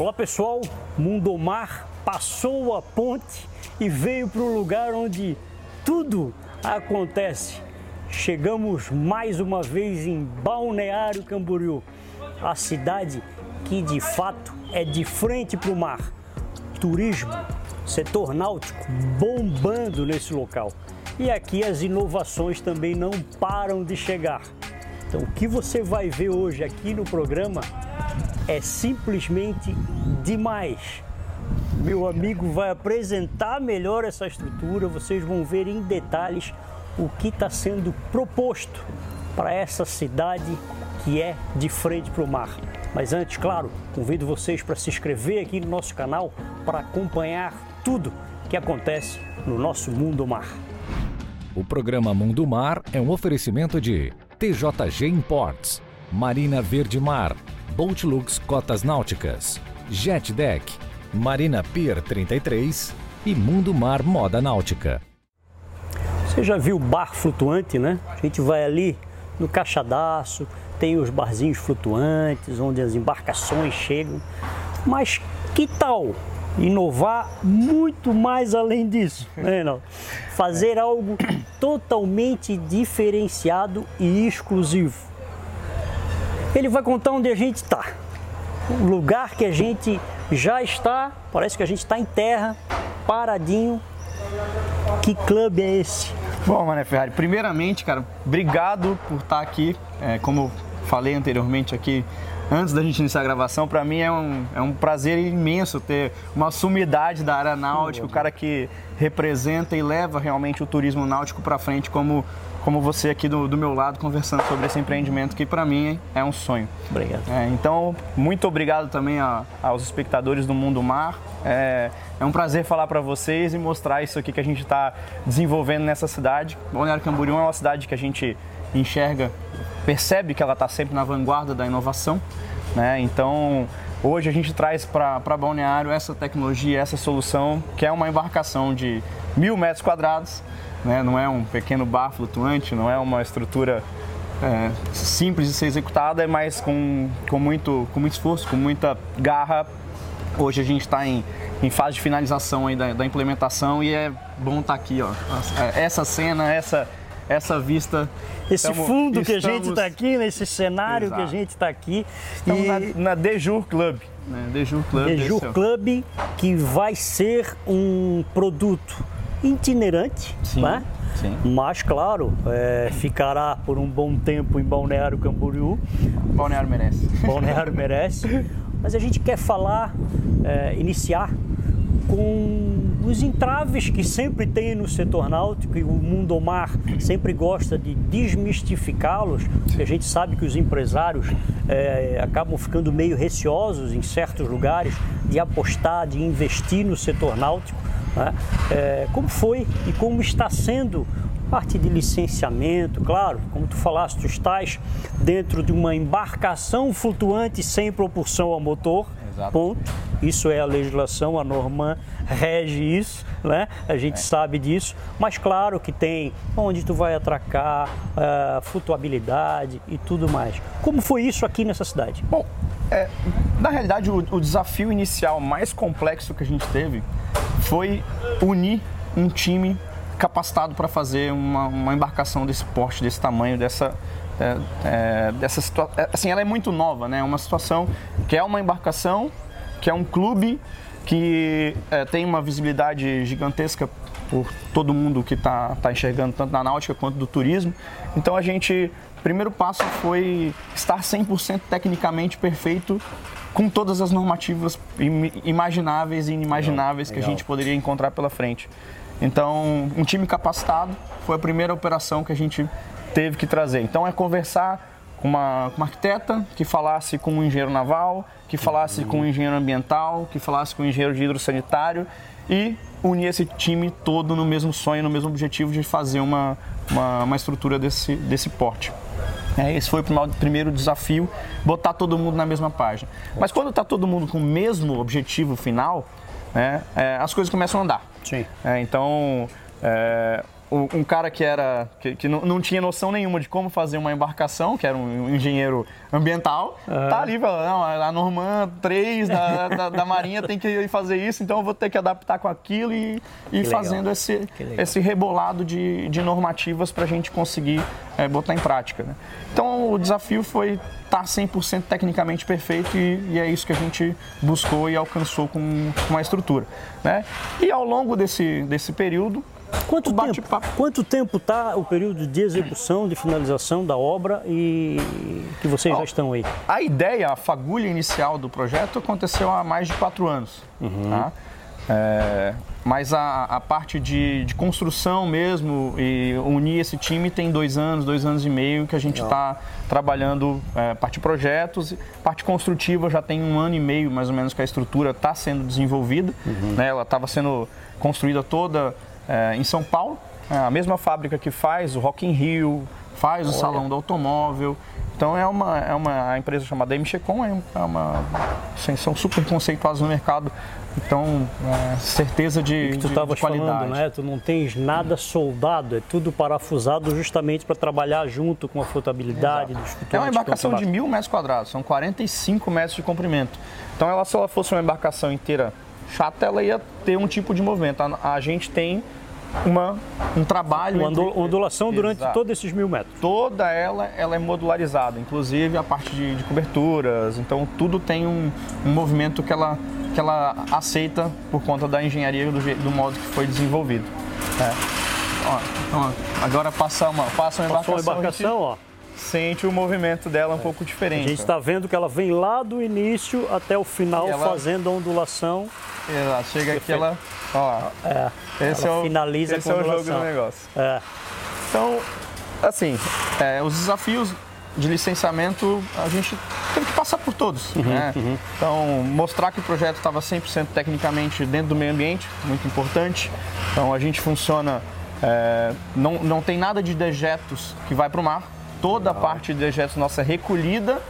Olá pessoal, Mundomar passou a ponte e veio para o lugar onde tudo acontece. Chegamos mais uma vez em Balneário Camboriú, a cidade que de fato é de frente para o mar. Turismo, setor náutico bombando nesse local. E aqui as inovações também não param de chegar. Então, o que você vai ver hoje aqui no programa é simplesmente demais. Meu amigo vai apresentar melhor essa estrutura, vocês vão ver em detalhes o que está sendo proposto para essa cidade que é de frente para o mar. Mas antes, claro, convido vocês para se inscrever aqui no nosso canal para acompanhar tudo que acontece no nosso mundo mar. O programa Mundo Mar é um oferecimento de TJG Imports, Marina Verde Mar, Boatlux Cotas Náuticas, Jet Deck, Marina Pier 33 e Mundo Mar Moda Náutica. Você já viu bar flutuante, né? A gente vai ali no Caixadaço, tem os barzinhos flutuantes, onde as embarcações chegam. Mas que tal inovar muito mais além disso, né, não? Fazer algo totalmente diferenciado e exclusivo. Ele vai contar onde a gente está, o lugar que a gente já está, parece que a gente está em terra, paradinho. Que clube é esse? Bom, Mané Ferrari, primeiramente, cara, obrigado por estar aqui. É, como eu falei anteriormente aqui, antes da gente iniciar a gravação, para mim é um, é um prazer imenso ter uma sumidade da área náutica, o cara que representa e leva realmente o turismo náutico para frente como como você aqui do, do, meu lado conversando sobre esse empreendimento que para mim é um sonho. Obrigado. É, então, muito obrigado também a, aos espectadores do Mundo Mar. É, é um prazer falar para vocês e mostrar isso aqui que a gente está desenvolvendo nessa cidade. Balneário Camboriú é uma cidade que a gente enxerga, percebe que ela está sempre na vanguarda da inovação. Né? Então, hoje a gente traz para Balneário essa tecnologia, essa solução, que é uma embarcação de mil metros quadrados, né? não é um pequeno bar flutuante, não é uma estrutura é, simples de ser executada, mas com, com, muito, com muito esforço, com muita garra. Hoje a gente está em, em fase de finalização da, da implementação e é bom estar tá aqui, ó. Essa cena, essa, essa vista. Esse estamos, fundo que a gente está aqui, nesse cenário Exato. que a gente está aqui. Estamos e... na, na Dejur Club. Né? Dejur Club. Dejur Club, que vai ser um produto itinerante, Sim. né? Sim. Mas, claro, é, ficará por um bom tempo em Balneário Camboriú. Balneário merece. Balneário merece. Mas a gente quer falar, é, iniciar com os entraves que sempre tem no setor náutico e o mundo mar sempre gosta de desmistificá-los. A gente sabe que os empresários é, acabam ficando meio receosos em certos lugares de apostar, de investir no setor náutico. Né? É, como foi e como está sendo parte de licenciamento, claro, como tu falaste, tu estás dentro de uma embarcação flutuante sem propulsão a motor, Exato. ponto. Isso é a legislação, a norma rege isso, né? A gente é. sabe disso, mas claro que tem onde tu vai atracar, uh, flutuabilidade e tudo mais. Como foi isso aqui nessa cidade? Bom, é, na realidade o, o desafio inicial mais complexo que a gente teve foi unir um time capacitado para fazer uma, uma, embarcação desse porte, desse tamanho, dessa, é, é, dessa situação. É, assim, ela é muito nova, né? Uma situação que é uma embarcação, que é um clube que é, tem uma visibilidade gigantesca por todo mundo que está tá enxergando, tanto na náutica quanto do turismo. Então a gente, o primeiro passo foi estar 100% tecnicamente perfeito com todas as normativas imagináveis e inimagináveis legal, que legal. a gente poderia encontrar pela frente. Então, um time capacitado foi a primeira operação que a gente teve que trazer. Então, é conversar com uma, uma arquiteta que falasse com um engenheiro naval, que falasse com um engenheiro ambiental, que falasse com um engenheiro de hidrossanitário e unir esse time todo no mesmo sonho, no mesmo objetivo de fazer uma, uma, uma estrutura desse, desse porte. É, esse foi o primeiro desafio, botar todo mundo na mesma página. Mas quando está todo mundo com o mesmo objetivo final, né, é, as coisas começam a andar. Sim. É, então, é, um cara que era que, que não, não, tinha noção nenhuma de como fazer uma embarcação, que era um engenheiro ambiental, uhum. tá ali falando, não, a Norman 3 da, da, da, Marinha tem que fazer isso, então eu vou ter que adaptar com aquilo e, e fazendo esse, esse rebolado de, de normativas para a gente conseguir é, botar em prática. Né? Então o desafio foi estar tá 100% tecnicamente perfeito e, e, é isso que a gente buscou e alcançou com, com a estrutura. Né? E ao longo desse, desse período, Quanto tempo, quanto tempo está o período de execução, de finalização da obra e que vocês já estão aí? A ideia, a fagulha inicial do projeto aconteceu há mais de quatro anos. Uhum. Tá? É, mas a, a parte de, de, construção mesmo e unir esse time tem dois anos, dois anos e meio que a gente está trabalhando é, parte de projetos, parte construtiva já tem um ano e meio mais ou menos que a estrutura está sendo desenvolvida. Uhum. Né? Ela estava sendo construída toda é, em São Paulo, é a mesma fábrica que faz o Rock in Rio, faz o Olha. Salão do Automóvel. Então é uma, é uma empresa chamada MCCom, é uma, assim, são super conceituados no mercado. Então, é, certeza de, que tu de, de qualidade. Falando, né? Tu não tens nada soldado, é tudo parafusado justamente para trabalhar junto com a flotabilidade Exato. dos É uma embarcação de mil metros quadrados, são 45 metros de comprimento. Então, ela, se ela fosse uma embarcação inteira chata, ela ia ter um tipo de movimento. A, a gente tem uma, um trabalho. Uma entre... ondulação durante Exato. todos esses mil metros. Toda ela, ela é modularizada, inclusive a parte de, de coberturas. Então tudo tem um, um, movimento que ela, que ela aceita por conta da engenharia do, do modo que foi desenvolvido. É. Ó, então, agora passa uma, passa uma embarcação. Uma embarcação ó. Sente o movimento dela um é. pouco diferente. A gente está vendo que ela vem lá do início até o final ela... fazendo a ondulação. Ela chega aqui, ela. Ó, é. Esse é o, finaliza esse com é o jogo do negócio. É. Então, assim, é, os desafios de licenciamento a gente teve que passar por todos. Uhum, né? uhum. Então, mostrar que o projeto estava 100% tecnicamente dentro do meio ambiente, muito importante. Então, a gente funciona, é, não, não tem nada de dejetos que vai para o mar. Toda a parte de dejetos nossa é recolhida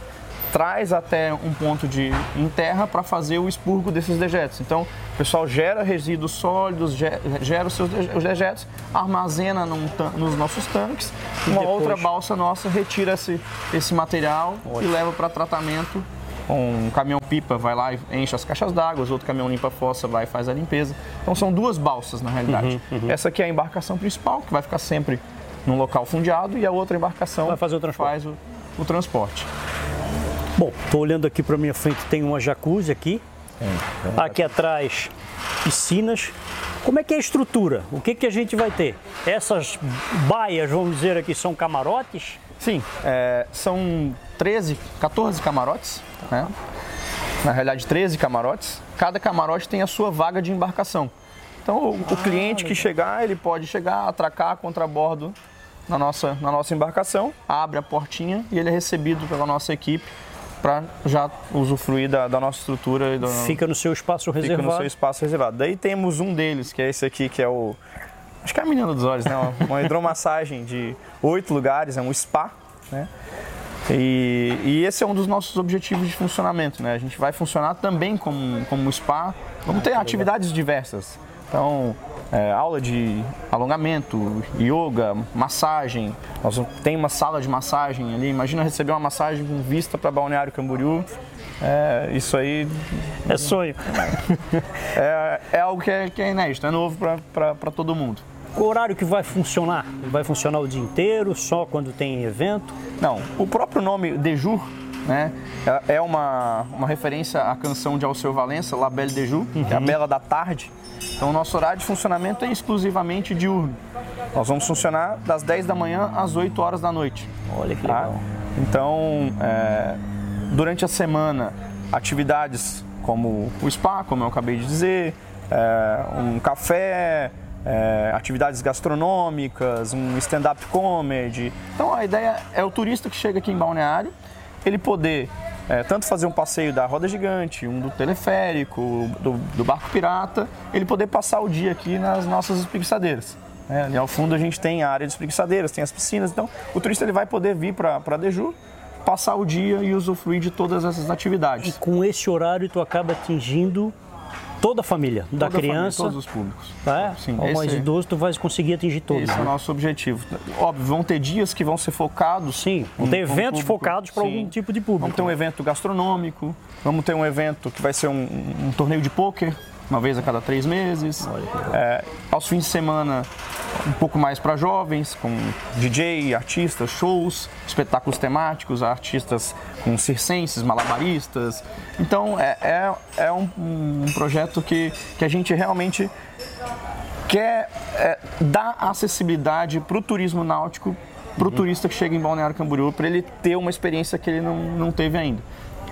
traz até um ponto de em terra para fazer o expurgo desses dejetos. Então, o pessoal gera resíduos sólidos, gera os seus dejetos, armazena num, nos nossos tanques, e uma depois... outra balsa nossa retira esse, esse material Ótimo. e leva para tratamento. Um caminhão-pipa vai lá e enche as caixas d'água, outro caminhão limpa-fossa vai e faz a limpeza. Então são duas balsas na realidade. Uhum, uhum. Essa aqui é a embarcação principal, que vai ficar sempre num local fundeado, e a outra embarcação vai fazer o transporte. faz o, o transporte. Bom, estou olhando aqui para minha frente, tem uma jacuzzi aqui. É, aqui atrás, piscinas. Como é que é a estrutura? O que, que a gente vai ter? Essas baias, vamos dizer aqui, são camarotes? Sim, é, são 13, 14 camarotes, né? na realidade 13 camarotes. Cada camarote tem a sua vaga de embarcação. Então o, ah, o cliente que chegar, ele pode chegar, atracar contra bordo na nossa, na nossa embarcação, abre a portinha e ele é recebido pela nossa equipe para já usufruir da, da nossa estrutura. Do, fica no seu espaço reservado. Fica no seu espaço reservado. Daí temos um deles, que é esse aqui, que é o... Acho que é a menina dos olhos, né? Uma hidromassagem de oito lugares, é um spa, né? E, e, esse é um dos nossos objetivos de funcionamento, né? A gente vai funcionar também como, como spa. Vamos ter atividades diversas. Então, é, aula de alongamento, yoga, massagem. Nós tem uma sala de massagem ali. Imagina receber uma massagem com vista para Balneário Camboriú. É, isso aí é sonho. É, é algo que é, que é inédito, é novo para todo mundo. O horário que vai funcionar? Vai funcionar o dia inteiro, só quando tem evento? Não, o próprio nome Dejur né? É, é uma, uma referência à canção de Alceu Valença, La Belle de Jour, uhum. que é a uhum. Bela da Tarde. Então, o nosso horário de funcionamento é exclusivamente diurno. Nós vamos funcionar das 10 da manhã às 8 horas da noite. Olha que tá? legal. Então, é, durante a semana, atividades como o spa, como eu acabei de dizer, é, um café, é, atividades gastronômicas, um stand-up comedy. Então, a ideia é o turista que chega aqui em Balneário, ele poder é, tanto fazer um passeio da roda gigante, um do teleférico, do, do barco pirata, ele poder passar o dia aqui nas nossas espreguiçadeiras. É, ali ao fundo a gente tem a área de espreguiçadeiras, tem as piscinas, então o turista ele vai poder vir para Deju, passar o dia e usufruir de todas essas atividades. E com esse horário tu acaba atingindo toda a família, da Toda a família, criança, todos os públicos. tá? Sim, ao mais idoso, tu vai conseguir atingir todos. Esse é o né? nosso objetivo. Óbvio, vão ter dias que vão ser focados. Sim, vão ter eventos público. focados para algum tipo de público. Vamos ter um evento gastronômico, vamos ter um evento que vai ser um, um torneio de pôquer, uma vez a cada três meses. É, aos fins de semana, um pouco mais para jovens, com DJ, artistas, shows, espetáculos temáticos, artistas com circenses, malabaristas. Então, é, é, é um, um projeto que, que a gente realmente quer é, dar acessibilidade para o turismo náutico, para o turista que chega em Balneário Camboriú, para ele ter uma experiência que ele não, não teve ainda,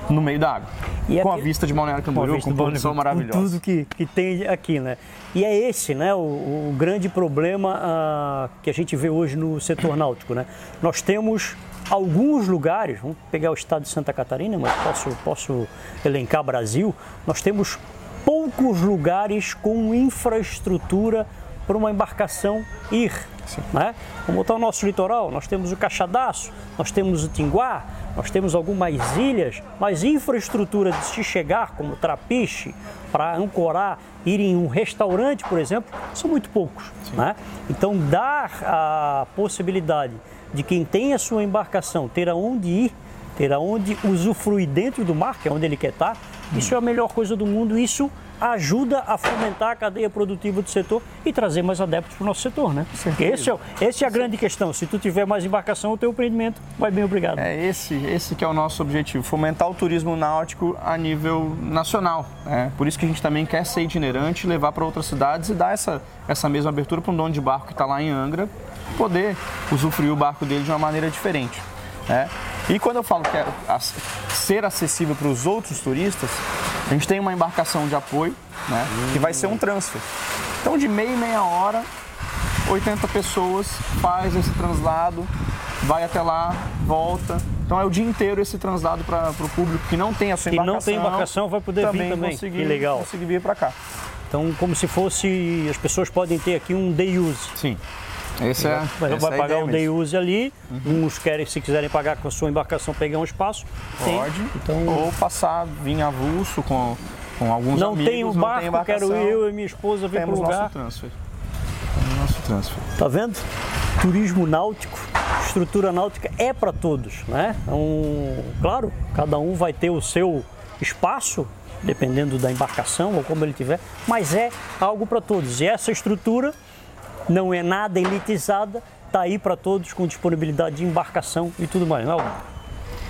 no meio da água. E com aqui- a vista de Balneário Camboriú, com produção maravilhosa. Com tudo que, que tem aqui, né? E é esse, né, o, o grande problema ah, que a gente vê hoje no setor náutico, né? Nós temos alguns lugares, vamos pegar o estado de Santa Catarina, mas posso, posso elencar Brasil, nós temos poucos lugares com infraestrutura para uma embarcação ir. Né? Vamos botar o nosso litoral, nós temos o Caixadaço, nós temos o Tinguá, nós temos algumas ilhas, mas infraestrutura de se chegar, como trapiche, para ancorar, ir em um restaurante, por exemplo, são muito poucos. Né? Então, dar a possibilidade de quem tem a sua embarcação ter aonde ir, ter aonde usufruir dentro do mar, que é onde ele quer estar, isso é a melhor coisa do mundo. Isso ajuda a fomentar a cadeia produtiva do setor e trazer mais adeptos para o nosso setor, né? Esse é, essa é a grande questão. Se tu tiver mais embarcação, o teu empreendimento vai bem obrigado. É esse, esse que é o nosso objetivo, fomentar o turismo náutico a nível nacional. né? Por isso que a gente também quer ser itinerante, levar para outras cidades e dar essa, essa mesma abertura para um dono de barco que está lá em Angra poder usufruir o barco dele de uma maneira diferente. Né? E quando eu falo que é ser acessível para os outros turistas, a gente tem uma embarcação de apoio, né, que vai ser um transfer. Então, de meia e meia hora, 80 pessoas faz esse translado, vai até lá, volta. Então é o dia inteiro esse translado para o público que não tem a sua Que embarcação. não tem embarcação vai poder vir também. Conseguir, Que legal. Conseguir vir para cá. Então, como se fosse, as pessoas podem ter aqui um day use. Sim. Esse é, Vai, vai é a pagar o day use ali, uns querem, se quiserem pagar com a sua embarcação, pegar um espaço. tem. Pode. Então, Ou passar, vir avulso com, com alguns não amigos. tem o não barco, tem embarcação, quero eu e minha esposa vir para o lugar. nosso transfer. Temos nosso transfer. Tá vendo? Turismo náutico, estrutura náutica é para todos, né? Então, claro, cada um vai ter o seu espaço, dependendo da embarcação ou como ele tiver, mas é algo para todos. E essa estrutura não é nada elitizada, tá aí para todos com disponibilidade de embarcação e tudo mais. Não,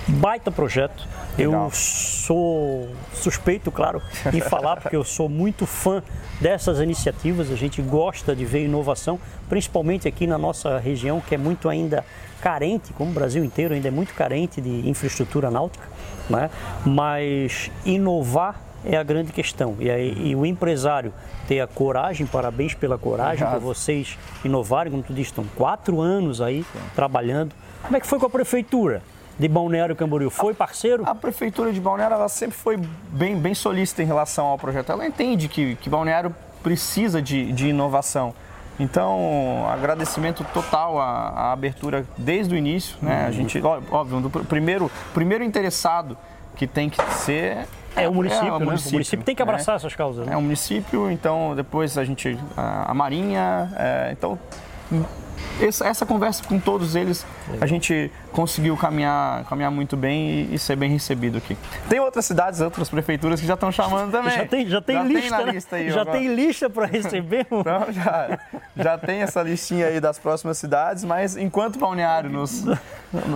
baita projeto. Eu Legal. sou suspeito, claro, em falar, porque eu sou muito fã dessas iniciativas. A gente gosta de ver inovação, principalmente aqui na nossa região, que é muito ainda carente, como o Brasil inteiro ainda é muito carente de infraestrutura náutica, né? mas inovar é a grande questão. E, aí, e o empresário ter a coragem, parabéns pela coragem, por vocês inovarem, como tu disse, estão quatro anos aí trabalhando. Como é que foi com a prefeitura de Balneário Camboriú? Foi parceiro? A prefeitura de Balneário ela sempre foi bem, bem solícita em relação ao projeto. Ela entende que, que Balneário precisa de, de inovação. Então, agradecimento total à, à abertura desde o início. Né? A gente, ó- óbvio, do pr- primeiro, primeiro interessado que tem que ser É o município, né? O município, município tem que né? abraçar essas causas. Né? É um município, então depois a gente. A, a Marinha, é, então. Essa, essa conversa com todos eles, a gente conseguiu caminhar, caminhar muito bem e, e ser bem recebido aqui. Tem outras cidades, outras prefeituras que já estão chamando também. Já tem, já tem já lista, na né? lista aí, já agora. tem lista para receber. Então já, já tem essa listinha aí das próximas cidades, mas enquanto o balneário nos,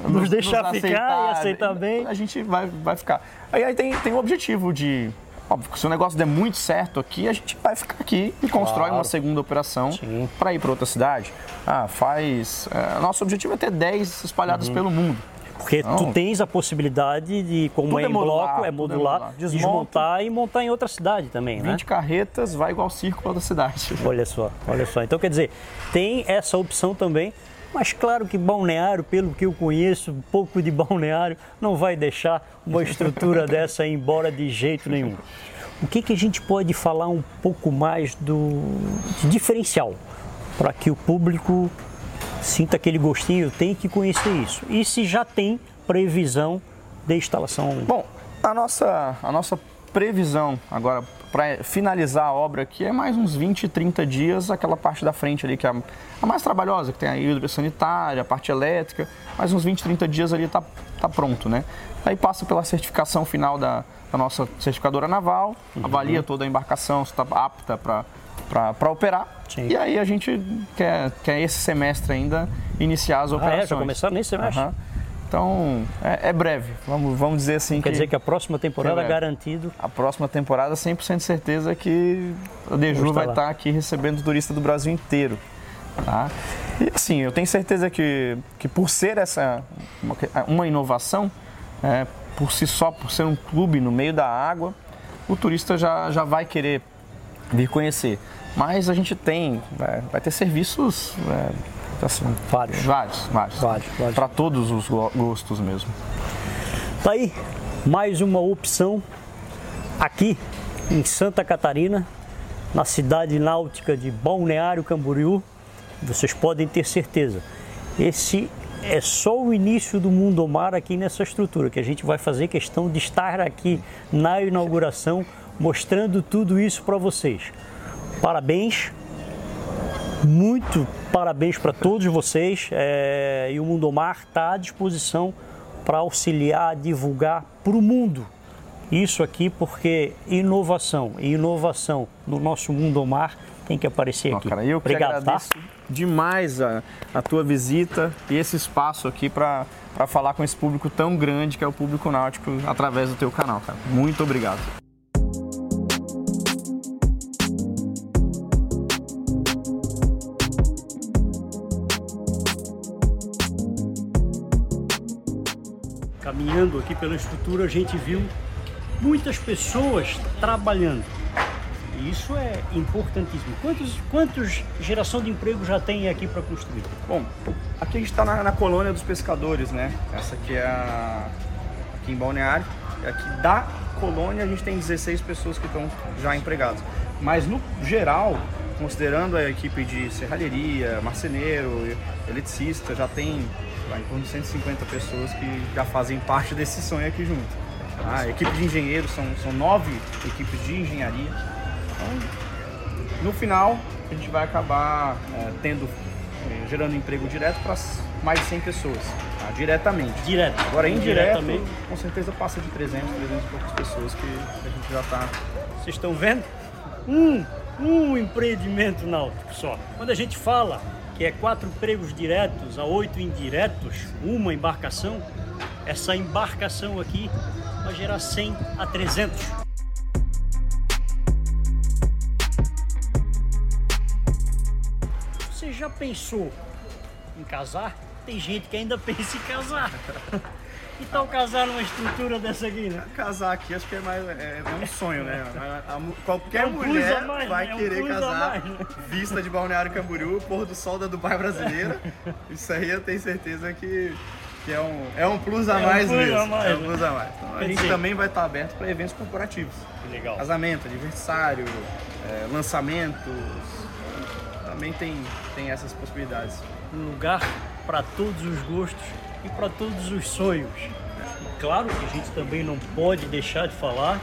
nos, deixar ficar e aceitar bem. a gente vai, vai ficar. Aí, aí tem, tem o objetivo de. Óbvio, se o negócio der muito certo aqui, a gente vai ficar aqui e constrói Claro. uma segunda operação para ir para outra cidade. Ah, faz. é, nosso objetivo é ter 10 espalhados Uhum. pelo mundo. Porque tu Não. tens a possibilidade de, como é é em modular, bloco, é tudo é modular, modular. Desmonta. desmontar e montar em outra cidade também, né? 20 carretas vai igual circo para outra cidade. Olha só, olha só. Então quer dizer, tem essa opção também, mas claro que Balneário, pelo que eu conheço, um pouco de Balneário, não vai deixar uma estrutura dessa ir embora de jeito nenhum. O que, que a gente pode falar um pouco mais do de diferencial para que o público sinta aquele gostinho, tem que conhecer isso. E se já tem previsão de instalação Bom, a nossa, a nossa previsão agora para finalizar a obra aqui é mais uns 20, 30 dias, aquela parte da frente ali que é a, mais trabalhosa, que tem a hidrossanitária, a parte elétrica, mais uns 20, 30 dias ali está tá pronto, né? Aí passa pela certificação final da, da nossa certificadora naval, uhum. avalia toda a embarcação, se está apta para operar. Sim. E aí a gente quer, quer esse semestre ainda iniciar as operações. Ah, é? Já começar nesse semestre? Uhum. Então, é, é, breve, vamos, vamos dizer assim. Quer que, dizer que a próxima temporada é garantido? A próxima temporada, 100% certeza que a Deju vai estar aqui recebendo turista do Brasil inteiro. Tá? E assim, eu tenho certeza que, que por ser essa uma, uma inovação, é, por si só, por ser um clube no meio da água, o turista já, já vai querer vir conhecer. Mas a gente tem, é, vai ter serviços vários. Vários, vários. Vários, vários. Para todos os gostos mesmo. Tá aí, mais uma opção aqui em Santa Catarina, na cidade náutica de Balneário Camboriú. Vocês podem ter certeza. Esse é só o início do Mundo Mar aqui nessa estrutura, que a gente vai fazer questão de estar aqui na inauguração mostrando tudo isso para vocês. Parabéns, muito parabéns para todos vocês é, e o Mundo Mar está à disposição para auxiliar, divulgar para o mundo isso aqui, porque inovação e inovação no nosso Mundo Mar tem que aparecer aqui. Cara, eu Obrigado, tá? agradeço tá? demais a, a tua visita e esse espaço aqui para falar com esse público tão grande que é o público náutico através do teu canal, cara. Muito obrigado. Aqui pela estrutura, a gente viu muitas pessoas trabalhando. E isso é importantíssimo. Quantos, quantos geração de emprego já tem aqui para construir? Bom, aqui a gente está na, na, colônia dos pescadores, né? Essa aqui é a, aqui em Balneário. Aqui da colônia a gente tem 16 pessoas que estão já empregadas. Mas no geral, considerando a equipe de serralheria, marceneiro, eletricista, já tem lá, em torno de 150 pessoas que já fazem parte desse sonho aqui junto. Ah, a equipe de engenheiros, são, são nove equipes de engenharia. Então, no final, a gente vai acabar é, tendo, é, gerando emprego direto para mais de 100 pessoas, tá? diretamente. Direto. Agora, indireto, com certeza passa de 300, 300 e poucas pessoas que a gente já está... Vocês estão vendo? Um, um empreendimento náutico só. Quando a gente fala que é quatro empregos diretos a oito indiretos, uma embarcação, essa embarcação aqui vai gerar 100 a 300. Você já pensou em casar? Tem gente que ainda pensa em casar. Que tal casar numa estrutura dessa aqui, né? Casar aqui acho que é mais é, é um sonho, né? A, a, qualquer é um mulher mais, vai né? querer um casar mais, né? vista de Balneário Camboriú, pôr do sol da Dubai brasileira. Isso aí eu tenho certeza que, que é, um, é um plus a é mais um mesmo. A mais, é um plus a mais. Então, a gente também vai estar aberto para eventos corporativos. Que legal. Casamento, aniversário, é, lançamentos. Também tem, tem essas possibilidades. Um lugar para todos os gostos e para todos os sonhos. E claro que a gente também não pode deixar de falar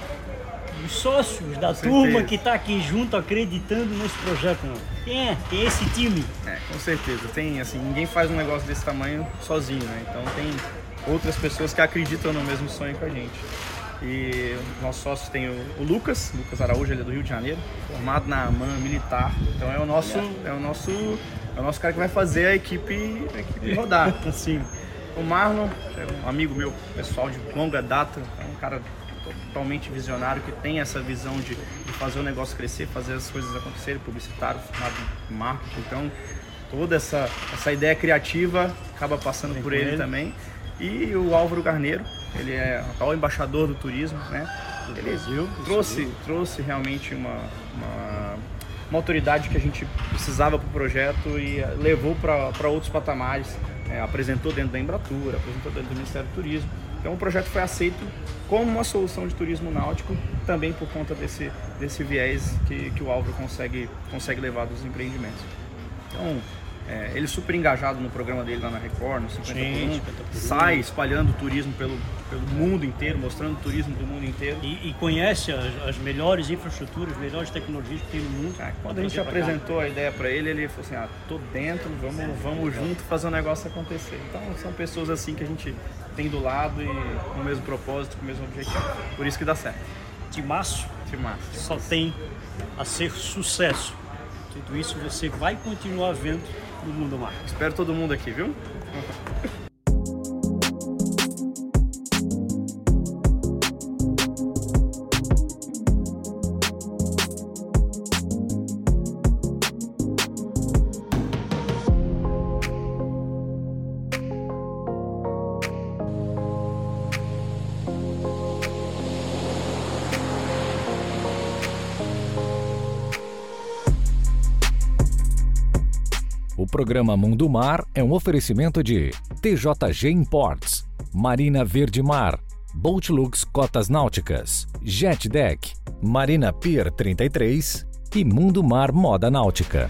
dos sócios da com turma certeza. que está aqui junto acreditando nesse projeto. Quem é? Tem esse time? É, com certeza. Tem, assim, ninguém faz um negócio desse tamanho sozinho, né? Então tem outras pessoas que acreditam no mesmo sonho que a gente. E nossos sócios tem o, o, Lucas, Lucas Araújo, ele é do Rio de Janeiro, formado na AMAN militar. Então é o nosso, é o nosso, é o nosso cara que vai fazer a equipe, a equipe rodar. Sim. O Marlon é um amigo meu, pessoal de longa data, é um cara totalmente visionário que tem essa visão de, de fazer o negócio crescer, fazer as coisas acontecerem, publicitário, formado em marketing. Então, toda essa, essa ideia criativa acaba passando por ele, ele, também. E o Álvaro Garneiro, ele é atual embaixador do turismo, né? Ele Brasil, trouxe, trouxe realmente uma, uma, uma autoridade que a gente precisava para o projeto e levou para outros patamares é, apresentou dentro da Embratur, apresentou dentro do Ministério do Turismo. Então o projeto foi aceito como uma solução de turismo náutico, também por conta desse, desse viés que, que o Álvaro consegue, consegue levar dos empreendimentos. Então, é, ele super engajado no programa dele lá na Record, no 50 Gente, por 1, sai espalhando turismo pelo, pelo mundo inteiro, mostrando turismo do mundo inteiro. E, e conhece as, as, melhores infraestruturas, as melhores tecnologias que tem no mundo. Ah, quando a gente apresentou cá. a ideia para ele, ele falou assim: ah, tô dentro, vamos, vamos junto fazer o um negócio acontecer. Então são pessoas assim que a gente tem do lado e com o mesmo propósito, com o mesmo objetivo. Por isso que dá certo. Timaço, Timaço. só tem a ser sucesso. Tudo isso você vai continuar vendo Mundo Mar. Espero todo mundo aqui, viu? Programa Mundo Mar é um oferecimento de TJG Imports, Marina Verde Mar, Boatlux Cotas Náuticas, Jet Deck, Marina Pier 33 e Mundo Mar Moda Náutica.